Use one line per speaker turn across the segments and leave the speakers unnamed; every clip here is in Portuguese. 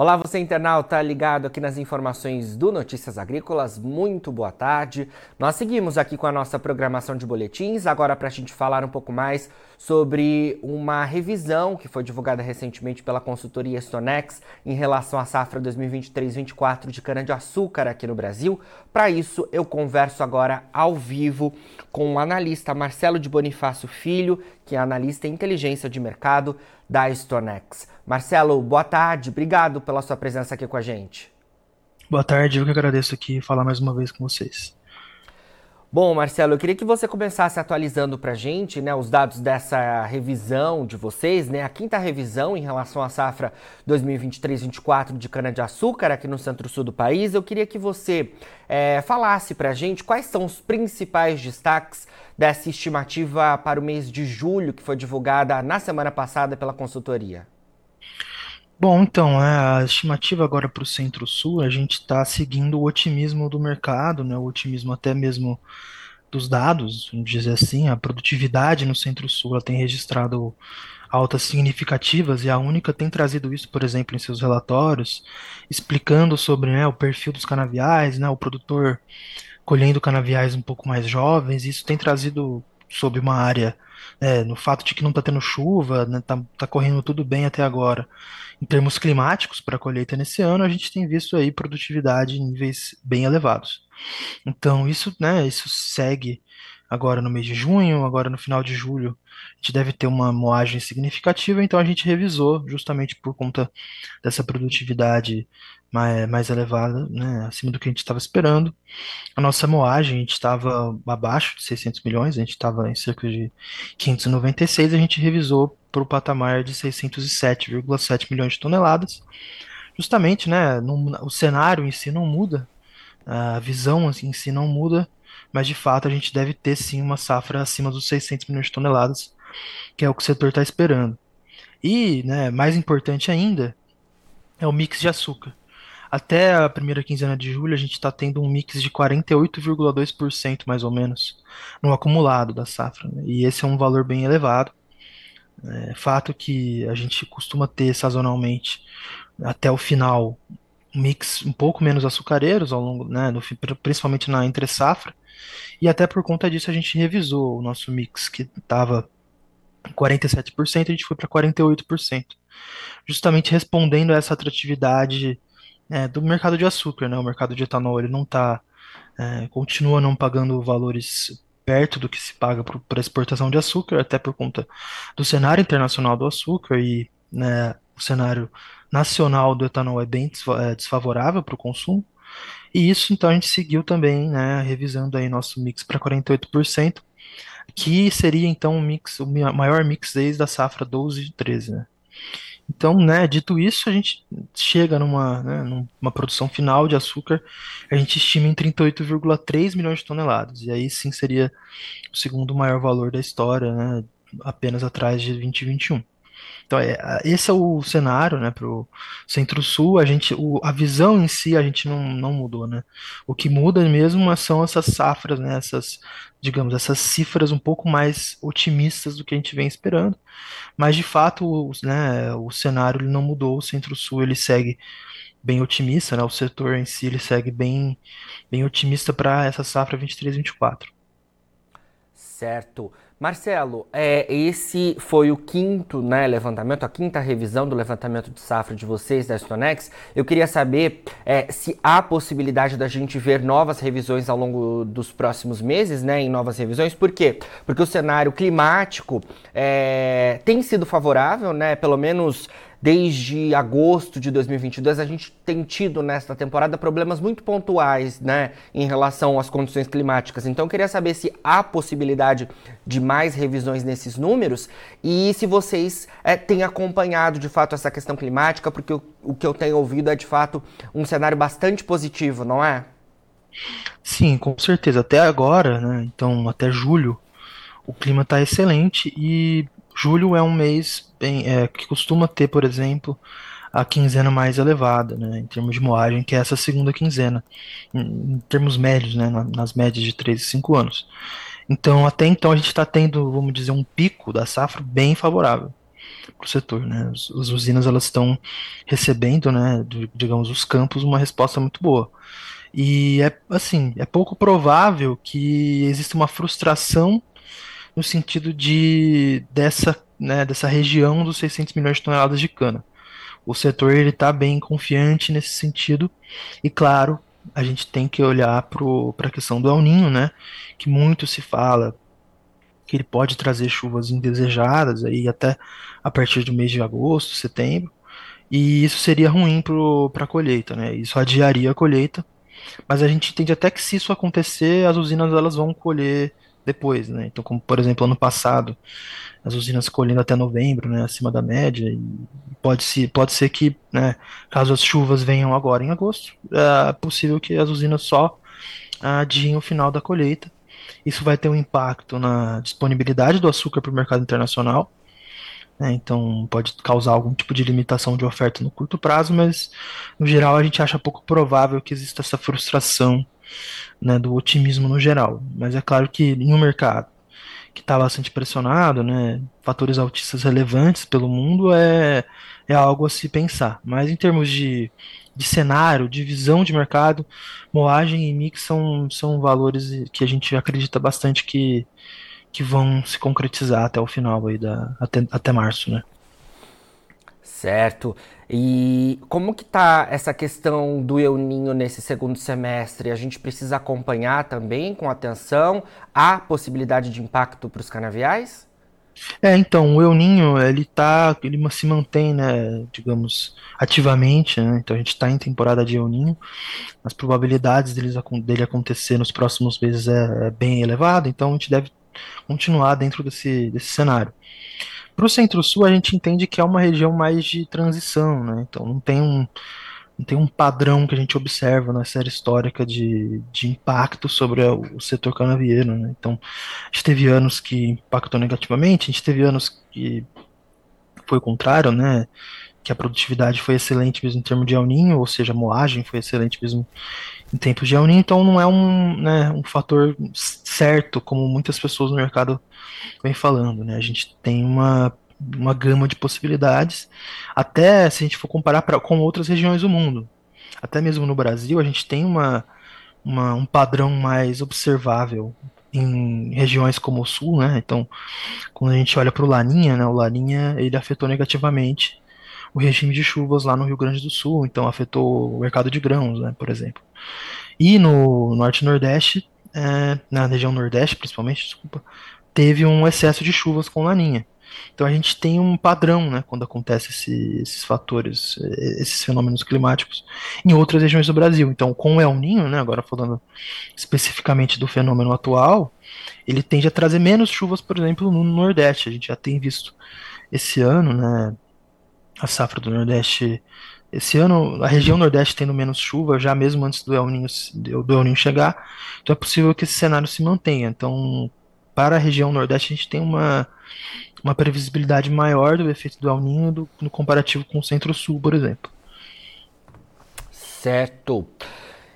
Olá, você internauta ligado aqui nas informações do Notícias Agrícolas, muito boa tarde. Nós seguimos aqui com a nossa programação de boletins, agora para a gente falar um pouco mais sobre uma revisão que foi divulgada recentemente pela consultoria Stonex em relação à safra 2023-24 de cana-de-açúcar aqui no Brasil. Para isso, eu converso agora ao vivo com o analista Marcelo de Bonifácio Filho, que é analista em inteligência de mercado da Stonex. Marcelo, boa tarde, obrigado pela sua presença aqui com a gente.
Boa tarde, eu que agradeço aqui falar mais uma vez com vocês.
Bom, Marcelo, eu queria que você começasse atualizando para a gente né, os dados dessa revisão de vocês, né, a quinta revisão em relação à safra 2023-24 de cana-de-açúcar aqui no centro-sul do país. Eu queria que você é, falasse para a gente quais são os principais destaques dessa estimativa para o mês de julho que foi divulgada na semana passada pela consultoria.
Bom, então, é, a estimativa agora para o Centro-Sul, a gente está seguindo o otimismo do mercado, né, o otimismo até mesmo dos dados, vamos dizer assim, a produtividade no Centro-Sul tem registrado altas significativas e a Única tem trazido isso, por exemplo, em seus relatórios, explicando sobre né, o perfil dos canaviais, né, o produtor colhendo canaviais um pouco mais jovens, isso tem trazido sobre uma área, é, no fato de que não está tendo chuva, né, tá, tá correndo tudo bem até agora. Em termos climáticos para a colheita nesse ano, a gente tem visto aí produtividade em níveis bem elevados. Então isso, né, isso segue agora no mês de junho, agora no final de julho, a gente deve ter uma moagem significativa, então a gente revisou justamente por conta dessa produtividade mais, mais elevada, né, acima do que a gente estava esperando. A nossa moagem, a gente estava abaixo de 600 milhões, a gente estava em cerca de 596, a gente revisou para o patamar de 607,7 milhões de toneladas. Justamente, né, o cenário em si não muda, a visão em si não muda, mas de fato a gente deve ter sim uma safra acima dos 600 milhões de toneladas, que é o que o setor está esperando. E, né, mais importante ainda, é o mix de açúcar. Até a primeira quinzena de julho, a gente está tendo um mix de 48,2% mais ou menos no acumulado da safra. Né? E esse é um valor bem elevado. É fato que a gente costuma ter sazonalmente até o final um mix um pouco menos açucareiros ao longo, né, no, principalmente na entre safra. E até por conta disso a gente revisou o nosso mix que estava 47%, a gente foi para 48%, justamente respondendo a essa atratividade é, do mercado de açúcar, né? O mercado de etanol ele não tá, é, continua não pagando valores perto do que se paga para exportação de açúcar, até por conta do cenário internacional do açúcar e né, o cenário nacional do etanol é bem é, desfavorável para o consumo. E isso, então, a gente seguiu também, né, revisando aí nosso mix para 48%, que seria, então, um mix, o maior mix desde a safra 12 e 13, né. Então, né, dito isso, a gente chega numa, né, numa produção final de açúcar, a gente estima em 38,3 milhões de toneladas. E aí sim seria o segundo maior valor da história, né, apenas atrás de 2021. Então, é, esse é o cenário, né, para o Centro-Sul. A gente, o, a visão em si a gente não, não mudou, né. O que muda mesmo são essas safras, né, essas, digamos, essas cifras um pouco mais otimistas do que a gente vem esperando. Mas de fato, né, o cenário ele não mudou. O Centro-Sul ele segue bem otimista, né? O setor em si ele segue bem, bem otimista para essa safra 23/24.
Certo. Marcelo, é, esse foi o quinto né, levantamento, a quinta revisão do levantamento de safra de vocês da Stonex. Eu queria saber é, se há possibilidade da gente ver novas revisões ao longo dos próximos meses, né, em novas revisões. Por quê? Porque o cenário climático é, tem sido favorável, né, pelo menos Desde agosto de 2022, a gente tem tido nesta temporada problemas muito pontuais, né, em relação às condições climáticas. Então, eu queria saber se há possibilidade de mais revisões nesses números e se vocês é, têm acompanhado de fato essa questão climática, porque o, o que eu tenho ouvido é de fato um cenário bastante positivo, não é?
Sim, com certeza. Até agora, né, então até julho, o clima está excelente e Julho é um mês bem, é, que costuma ter, por exemplo, a quinzena mais elevada, né, em termos de moagem, que é essa segunda quinzena, em, em termos médios, né, nas médias de 3 e 5 anos. Então, até então, a gente está tendo, vamos dizer, um pico da safra bem favorável. para o setor, né? As, as, usinas elas estão recebendo, né, digamos, os campos uma resposta muito boa. E é assim, é pouco provável que exista uma frustração no sentido de dessa, né, dessa região dos 600 milhões de toneladas de cana. O setor ele está bem confiante nesse sentido e claro, a gente tem que olhar para a questão do El Ninho, né, que muito se fala que ele pode trazer chuvas indesejadas aí até a partir do mês de agosto, setembro, e isso seria ruim para a colheita, né? Isso adiaria a colheita, mas a gente entende até que se isso acontecer, as usinas elas vão colher depois, né? Então, como por exemplo ano passado, as usinas colhendo até novembro, né, acima da média, e pode se pode ser que, né, caso as chuvas venham agora em agosto, é possível que as usinas só adiem o final da colheita isso vai ter um impacto na disponibilidade do açúcar para o mercado internacional. Né? Então, pode causar algum tipo de limitação de oferta no curto prazo, mas, no geral, a gente acha pouco provável que exista essa frustração né, do otimismo no geral. Mas é claro que em um mercado que está bastante pressionado, né, fatores altistas relevantes pelo mundo, é, é algo a se pensar. Mas em termos de de cenário, de visão de mercado, moagem e mix são, são valores que a gente acredita bastante que, que vão se concretizar até o final aí da, até, até março, né?
Certo. E como que tá essa questão do El Ninho nesse segundo semestre? A gente precisa acompanhar também com atenção a possibilidade de impacto para os canaviais?
É, então, o El Ninho, ele tá, ele se mantém, né, digamos, ativamente, né, então a gente está em temporada de El Ninho, as probabilidades deles, dele acontecer nos próximos meses é, é bem elevada, então a gente deve continuar dentro desse, desse cenário. Para o Centro-Sul, a gente entende que é uma região mais de transição, né, então não tem um, não tem um padrão que a gente observa na série histórica de, de impacto sobre o setor canavieiro. Né? Então, a gente teve anos que impactou negativamente, a gente teve anos que foi o contrário, né? Que a produtividade foi excelente mesmo em termos de El ou seja, a moagem foi excelente mesmo em tempos de El então não é um, né, um fator certo, como muitas pessoas no mercado vêm falando. Né? A gente tem uma uma gama de possibilidades, até se a gente for comparar pra, com outras regiões do mundo. Até mesmo no Brasil, a gente tem uma, uma, um padrão mais observável em regiões como o Sul, né? Então, quando a gente olha para o Laninha, né? O Laninha ele afetou negativamente o regime de chuvas lá no Rio Grande do Sul, então afetou o mercado de grãos, né? Por exemplo. E no Norte e Nordeste, é, na região Nordeste principalmente, desculpa, teve um excesso de chuvas com Laninha. Então a gente tem um padrão, né, quando acontece esse, esses fatores, esses fenômenos climáticos em outras regiões do Brasil. Então, com o El Ninho, né, agora falando especificamente do fenômeno atual, ele tende a trazer menos chuvas, por exemplo, no Nordeste. A gente já tem visto esse ano, né, a safra do Nordeste esse ano a região Nordeste tendo menos chuva, já mesmo antes do El Ninho, do El Ninho chegar, então é possível que esse cenário se mantenha. Então, para a região Nordeste, a gente tem uma, uma previsibilidade maior do efeito do El Niño do, no comparativo com o Centro-Sul, por exemplo.
Certo.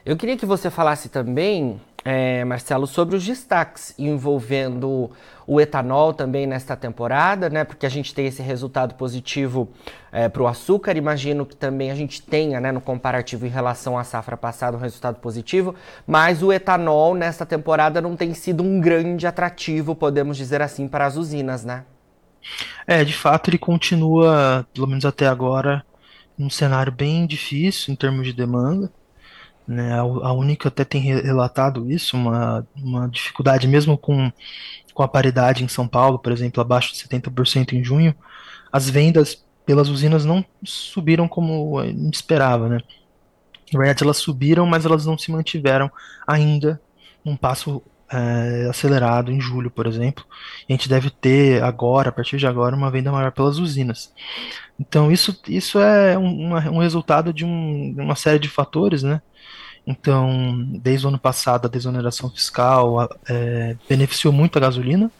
Eu queria que você falasse também, é, Marcelo, sobre os destaques envolvendo o etanol também nesta temporada, né? Porque a gente tem esse resultado positivo é, para o açúcar. Imagino que também a gente tenha, né, no comparativo em relação à safra passada, um resultado positivo. Mas o etanol nesta temporada não tem sido um grande atrativo, podemos dizer assim, para as usinas, né?
É, de fato ele continua, pelo menos até agora, um cenário bem difícil em termos de demanda. Né? A única até tem relatado isso, uma, uma dificuldade mesmo com, com a paridade em São Paulo, por exemplo, abaixo de 70% em junho, as vendas pelas usinas não subiram como a esperava, né? Na verdade, elas subiram, mas elas não se mantiveram ainda num passo é, acelerado em julho, por exemplo. A gente deve ter agora, a partir de agora, uma venda maior pelas usinas. Então isso, isso é um, um resultado de, um, uma série de fatores, né? Então, desde o ano passado, a desoneração fiscal é, beneficiou muito a gasolina.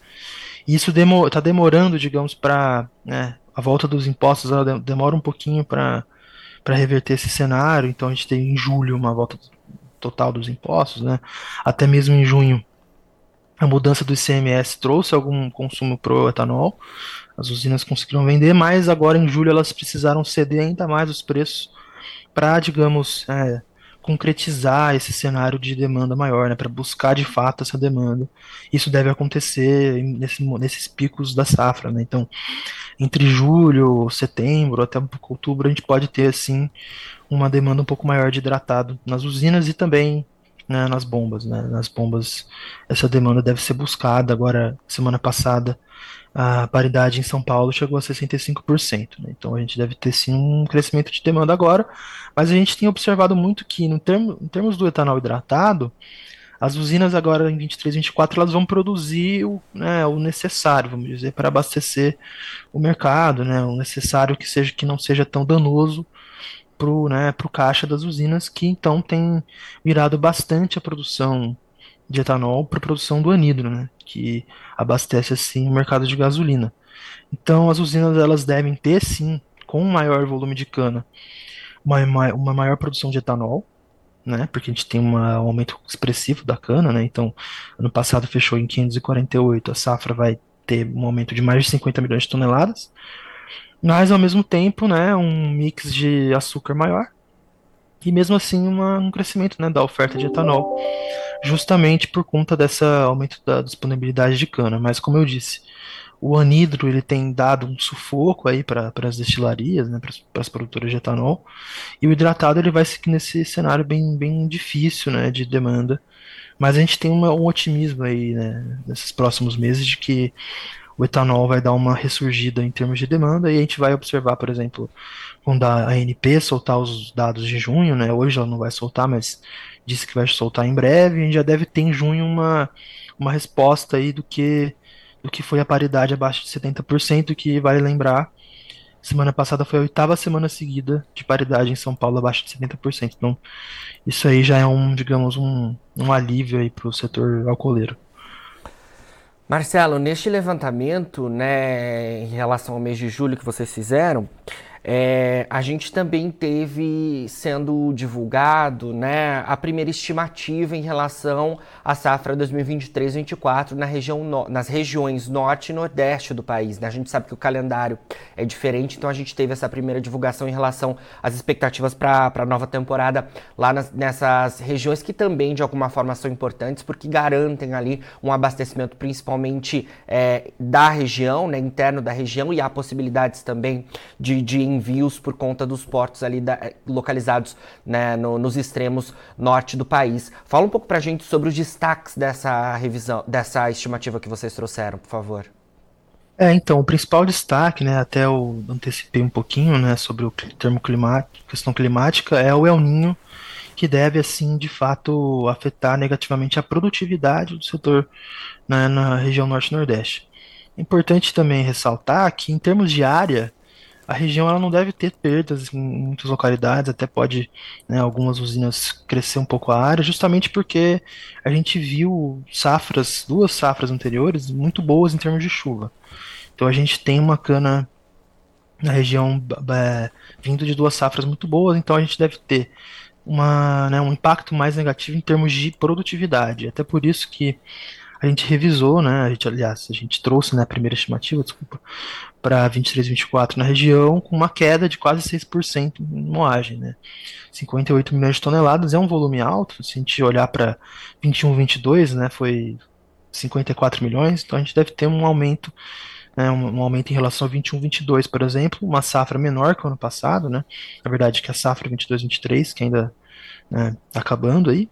E isso está demo, tá demorando, digamos, para né, a volta dos impostos, ela demora um pouquinho para reverter esse cenário. Então, a gente tem em julho uma volta total dos impostos, né? Até mesmo em junho a mudança do ICMS trouxe algum consumo pro etanol, As usinas conseguiram vender, mas agora em julho elas precisaram ceder ainda mais os preços para, digamos, é, concretizar esse cenário de demanda maior, né, para buscar de fato essa demanda. Isso deve acontecer nesse, nesses picos da safra, né? Então, entre julho, setembro, até um pouco outubro, a gente pode ter assim uma demanda um pouco maior de hidratado nas usinas e também né, nas bombas, né? Nas bombas, essa demanda deve ser buscada. Agora, semana passada, a paridade em São Paulo chegou a 65%. Né? Então, a gente deve ter sim um crescimento de demanda agora, mas a gente tem observado muito que, no termo, em termos do etanol hidratado, as usinas agora em 23, 24, elas vão produzir o, né, o necessário, vamos dizer, para abastecer o mercado, né, o necessário que seja que não seja tão danoso pro, né, pro caixa das usinas, que então tem virado bastante a produção de etanol para produção do anidro, né, que abastece assim o mercado de gasolina. Então as usinas elas devem ter sim, com um maior volume de cana, uma, uma maior produção de etanol, né, porque a gente tem uma, um aumento expressivo da cana, né, então ano passado fechou em 548, a safra vai ter um aumento de mais de 50 milhões de toneladas, mas ao mesmo tempo, né, um mix de açúcar maior e mesmo assim uma, um crescimento né, da oferta de etanol, justamente por conta desse aumento da disponibilidade de cana. Mas como eu disse, o anidro ele tem dado um sufoco aí para as destilarias, né, para as produtoras de etanol, e o hidratado ele vai seguir nesse cenário bem, bem difícil né, de demanda. Mas a gente tem uma, um otimismo aí né, nesses próximos meses de que o etanol vai dar uma ressurgida em termos de demanda e a gente vai observar, por exemplo, quando a ANP soltar os dados de junho, né? Hoje ela não vai soltar, mas disse que vai soltar em breve. A gente já deve ter em junho uma, uma resposta aí do que do que foi a paridade abaixo de 70%, que vale lembrar, semana passada foi a oitava semana seguida de paridade em São Paulo abaixo de 70%. Então, isso aí já é um, digamos, um, um alívio aí para o setor alcooleiro.
Marcelo, neste levantamento, né, em relação ao mês de julho que vocês fizeram, é, a gente também teve sendo divulgado né, a primeira estimativa em relação à safra 2023-24 na região no, nas regiões norte e nordeste do país. Né? A gente sabe que o calendário é diferente, então a gente teve essa primeira divulgação em relação às expectativas para a nova temporada lá nas, nessas regiões que também de alguma forma são importantes porque garantem ali um abastecimento principalmente é, da região, né, interno da região e há possibilidades também de, de envios por conta dos portos ali da, eh, localizados né, no, nos extremos norte do país. Fala um pouco para a gente sobre os destaques dessa revisão, dessa estimativa que vocês trouxeram, por favor.
É, então, o principal destaque, né, até eu antecipei um pouquinho, né, sobre o termo climático, questão climática, é o El Ninho, que deve, assim, de fato, afetar negativamente a produtividade do setor né, na região norte-nordeste. Importante também ressaltar que, em termos de área, a região ela não deve ter perdas em muitas localidades, até pode né, algumas usinas crescer um pouco a área, justamente porque a gente viu safras, duas safras anteriores, muito boas em termos de chuva. Então a gente tem uma cana na região é, vindo de duas safras muito boas, então a gente deve ter uma, né, um impacto mais negativo em termos de produtividade. Até por isso que a gente revisou, né? A gente, aliás, a gente trouxe né, a primeira estimativa, desculpa, para 23, 24 na região, com uma queda de quase 6% em moagem, né? 58 milhões de toneladas é um volume alto, se a gente olhar para 21, 22, né, foi 54 milhões, então a gente deve ter um aumento, né, um, um aumento em relação a 21, 22, por exemplo, uma safra menor que o ano passado, né? Na verdade, que a safra 22, 23, que ainda né, tá acabando aí,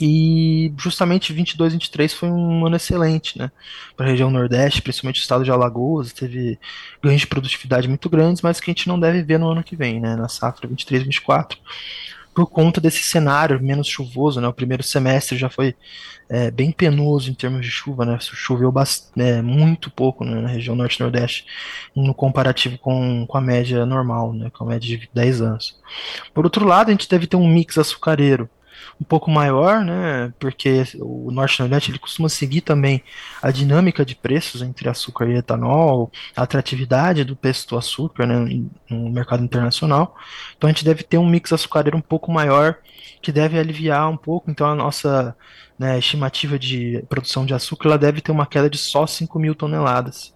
e justamente 22, 23 foi um ano excelente, né? Para a região Nordeste, principalmente o estado de Alagoas, teve ganhos de produtividade muito grandes, mas que a gente não deve ver no ano que vem, né? Na safra 23, 24, por conta desse cenário menos chuvoso, né? O primeiro semestre já foi é, bem penoso em termos de chuva, né? Choveu é, muito pouco né? na região Norte-Nordeste, no comparativo com, com a média normal, né? Com a média de 10 anos. Por outro lado, a gente deve ter um mix açucareiro um pouco maior, né? Porque o Norte Nordeste ele costuma seguir também a dinâmica de preços entre açúcar e etanol, a atratividade do preço do açúcar, né, no mercado internacional. Então a gente deve ter um mix açucareiro um pouco maior, que deve aliviar um pouco. Então a nossa né, estimativa de produção de açúcar ela deve ter uma queda de só 5 mil toneladas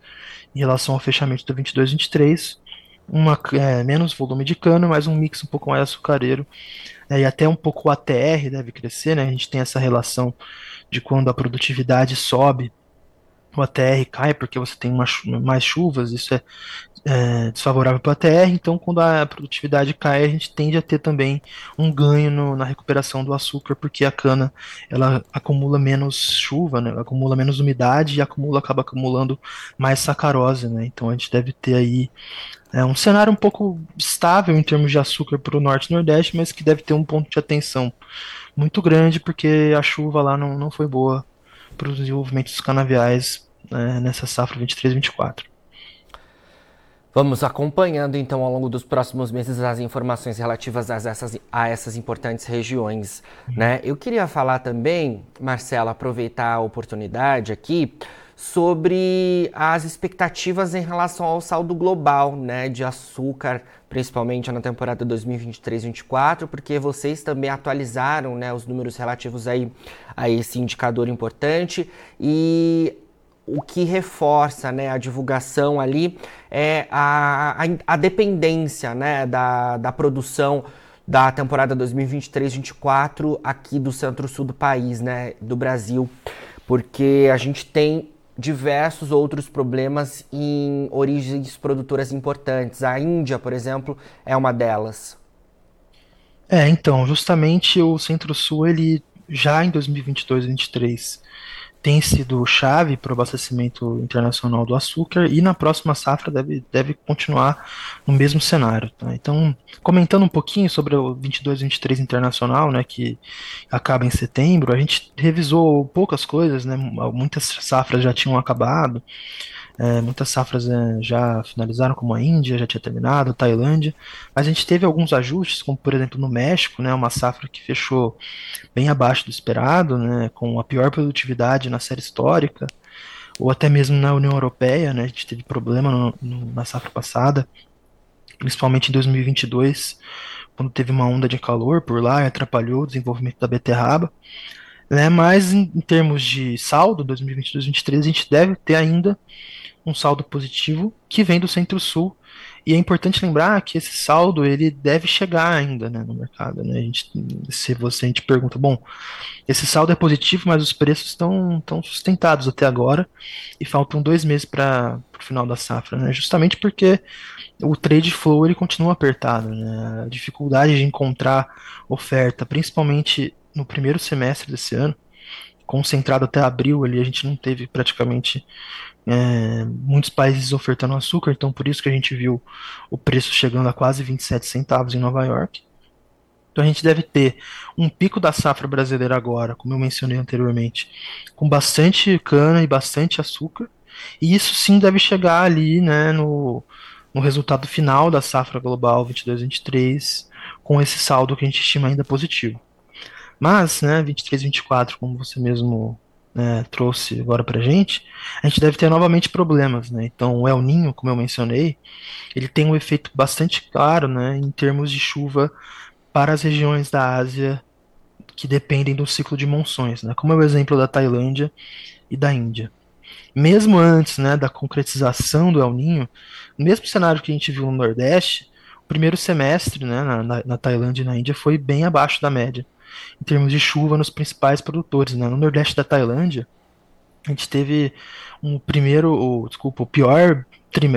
em relação ao fechamento do 22-23 uma, é, menos volume de cana, mas um mix um pouco mais açucareiro. É, e até um pouco o ATR deve crescer, né? A gente tem essa relação de quando a produtividade sobe, o ATR cai porque você tem uma, mais chuvas, isso é, é desfavorável para o ATR, então quando a produtividade cai, a gente tende a ter também um ganho no, na recuperação do açúcar, porque a cana ela acumula menos chuva, né, acumula menos umidade e acumula, acaba acumulando mais sacarose, né, então a gente deve ter aí é um cenário um pouco estável em termos de açúcar para o norte e nordeste, mas que deve ter um ponto de atenção muito grande, porque a chuva lá não, não foi boa para os desenvolvimentos canaviais né, nessa safra 23-24.
Vamos acompanhando então ao longo dos próximos meses as informações relativas a essas, a essas importantes regiões. Né? Eu queria falar também, Marcelo, aproveitar a oportunidade aqui sobre as expectativas em relação ao saldo global né, de açúcar, principalmente na temporada 2023-24, porque vocês também atualizaram né, os números relativos aí a esse indicador importante. E o que reforça né, a divulgação ali é a, a, a dependência né, da, da produção da temporada 2023-24 aqui do centro-sul do país, né, do Brasil, porque a gente tem diversos outros problemas em origens produtoras importantes. A Índia, por exemplo, é uma delas.
É, então, justamente o Centro-Sul, ele já em 2022 2023 tem sido chave para o abastecimento internacional do açúcar e na próxima safra deve, deve continuar no mesmo cenário. Tá? Então, comentando um pouquinho sobre o 22-23 internacional, né, que acaba em setembro, a gente revisou poucas coisas, né, muitas safras já tinham acabado, é, muitas safras é, já finalizaram, como a Índia já tinha terminado, a Tailândia, mas a gente teve alguns ajustes, como por exemplo no México, né, uma safra que fechou bem abaixo do esperado, né, com a pior produtividade na série histórica, ou até mesmo na União Europeia, né, a gente teve problema no, no, na safra passada, principalmente em 2022, quando teve uma onda de calor por lá e atrapalhou o desenvolvimento da beterraba. Né, mas em, em termos de saldo, 2022-2023, a gente deve ter ainda um saldo positivo que vem do Centro-Sul. E é importante lembrar que esse saldo ele deve chegar ainda né, no mercado. Né? A gente, se você a gente pergunta, bom, esse saldo é positivo, mas os preços estão, estão sustentados até agora e faltam dois meses para o final da safra, né? justamente porque o trade flow ele continua apertado. Né? A dificuldade de encontrar oferta, principalmente no primeiro semestre desse ano, concentrado até abril ali, a gente não teve praticamente é, muitos países ofertando açúcar, então por isso que a gente viu o preço chegando a quase 27 centavos em Nova York. Então a gente deve ter um pico da safra brasileira agora, como eu mencionei anteriormente, com bastante cana e bastante açúcar, e isso sim deve chegar ali né, no, no resultado final da safra global 22-23, com esse saldo que a gente estima ainda positivo. Mas, né, 23-24, como você mesmo né, trouxe agora para gente, a gente deve ter novamente problemas, né? Então, o El Ninho, como eu mencionei, ele tem um efeito bastante claro, né, em termos de chuva para as regiões da Ásia que dependem do ciclo de monções, né? Como é o exemplo da Tailândia e da Índia. Mesmo antes, né, da concretização do El Ninho, no mesmo cenário que a gente viu no Nordeste, o primeiro semestre, né, na, na, na Tailândia e na Índia foi bem abaixo da média em termos de chuva nos principais produtores. Né? No Nordeste da Tailândia, a gente teve um primeiro, desculpa, o pior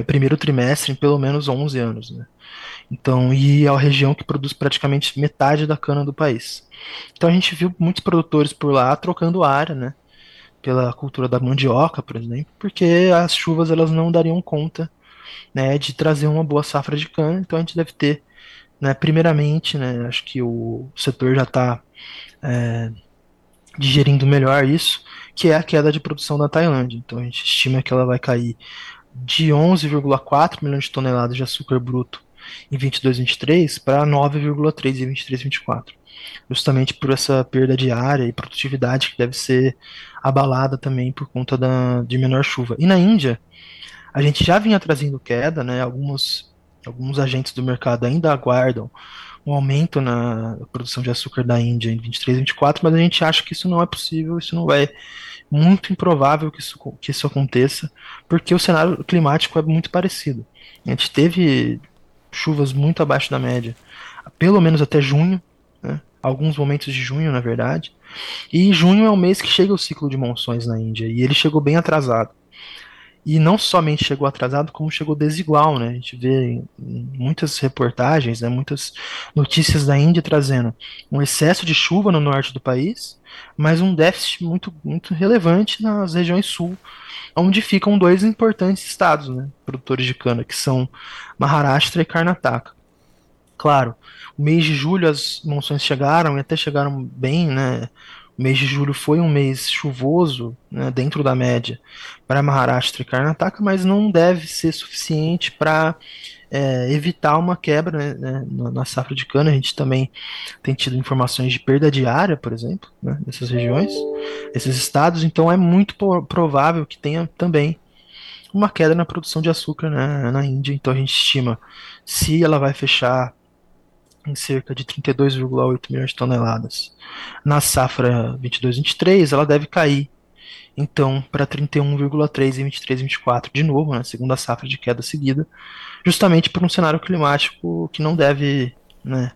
primeiro trimestre em pelo menos 11 anos. Né? Então, e é a região que produz praticamente metade da cana do país. Então a gente viu muitos produtores por lá trocando área, né? Pela cultura da mandioca, por exemplo, porque as chuvas elas não dariam conta né, de trazer uma boa safra de cana, então a gente deve ter né, primeiramente, né, acho que o setor já está é, digerindo melhor isso, que é a queda de produção da Tailândia. Então a gente estima que ela vai cair de 11,4 milhões de toneladas de açúcar bruto em 22, 23 para 9,3 em 23, 24. Justamente por essa perda de área e produtividade que deve ser abalada também por conta da, de menor chuva. E na Índia, a gente já vinha trazendo queda, né? Alguns, alguns agentes do mercado ainda aguardam um aumento na produção de açúcar da Índia em 23, 24, mas a gente acha que isso não é possível, isso não vai muito improvável que isso, que isso aconteça, porque o cenário climático é muito parecido. A gente teve chuvas muito abaixo da média, pelo menos até junho, né? alguns momentos de junho, na verdade. E junho é o mês que chega o ciclo de monções na Índia, e ele chegou bem atrasado. E não somente chegou atrasado, como chegou desigual, né? A gente vê muitas reportagens, né, muitas notícias da Índia trazendo um excesso de chuva no norte do país, mas um déficit muito, muito relevante nas regiões sul, onde ficam dois importantes estados, né, produtores de cana, que são Maharashtra e Karnataka. Claro, o mês de julho as monções chegaram e até chegaram bem, né? O mês de julho foi um mês chuvoso, né, dentro da média, para Maharashtra e Karnataka, mas não deve ser suficiente para é, evitar uma quebra né, na safra de cana. A gente também tem tido informações de perda de área, por exemplo, né, nessas regiões, esses estados, então é muito provável que tenha também uma queda na produção de açúcar né, na Índia. Então a gente estima se ela vai fechar em cerca de 32,8 milhões de toneladas. Na safra 22-23, ela deve cair então para 31,3 em 23-24 de novo, né, segunda safra de queda seguida, justamente por um cenário climático que não deve, né,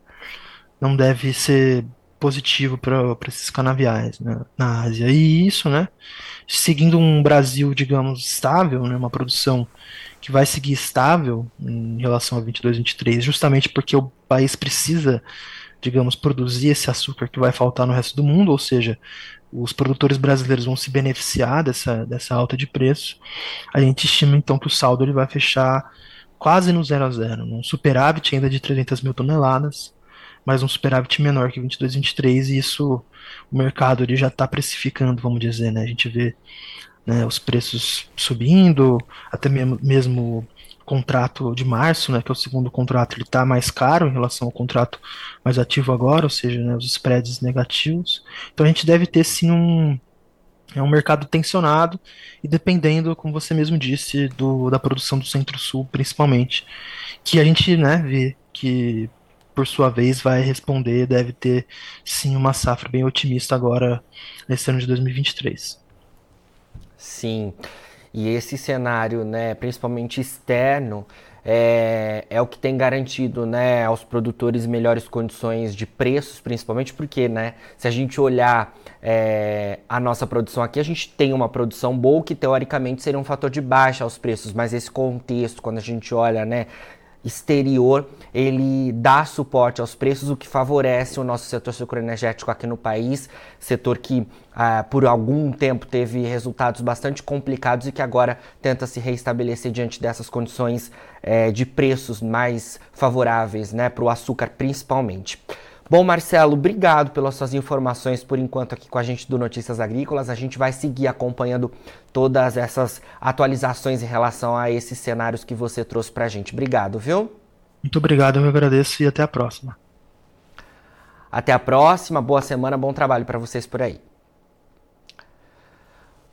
não deve ser positivo para esses canaviais né, na Ásia. E isso, né, seguindo um Brasil, digamos, estável, né, uma produção que vai seguir estável em relação a 22, 23, justamente porque o país precisa, digamos, produzir esse açúcar que vai faltar no resto do mundo, ou seja, os produtores brasileiros vão se beneficiar dessa, dessa alta de preço. A gente estima então que o saldo ele vai fechar quase no zero a zero, um superávit ainda de 300 mil toneladas, mas um superávit menor que 22, 23, e isso o mercado ele já está precificando, vamos dizer, né? A gente vê né, os preços subindo, até mesmo, mesmo contrato de março, né, que é o segundo contrato, ele está mais caro em relação ao contrato mais ativo agora, ou seja, né, os spreads negativos. Então a gente deve ter sim um, é um mercado tensionado e dependendo, como você mesmo disse, do, da produção do Centro-Sul, principalmente, que a gente né, vê que, por sua vez, vai responder, deve ter sim uma safra bem otimista agora nesse ano de 2023.
Sim. E esse cenário, né, principalmente externo, é, é o que tem garantido né, aos produtores melhores condições de preços, principalmente porque, né, se a gente olhar é, a nossa produção aqui, a gente tem uma produção boa que teoricamente seria um fator de baixa aos preços, mas esse contexto, quando a gente olha, né, exterior, ele dá suporte aos preços, o que favorece o nosso setor sucroenergético aqui no país, setor que ah, por algum tempo teve resultados bastante complicados e que agora tenta se reestabelecer diante dessas condições eh, de preços mais favoráveis né, para o açúcar principalmente. Bom, Marcelo, obrigado pelas suas informações por enquanto aqui com a gente do Notícias Agrícolas. A gente vai seguir acompanhando todas essas atualizações em relação a esses cenários que você trouxe para a gente. Obrigado, viu?
Muito obrigado, eu agradeço e até a próxima.
Até a próxima, boa semana, bom trabalho para vocês por aí.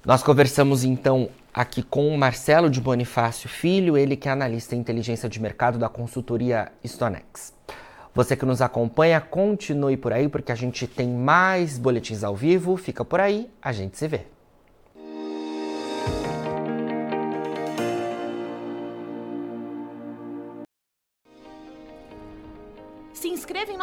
Nós conversamos então aqui com o Marcelo de Bonifácio Filho, ele que é analista em inteligência de mercado da consultoria Stonex. Você que nos acompanha, continue por aí, porque a gente tem mais boletins ao vivo. Fica por aí, a gente se vê.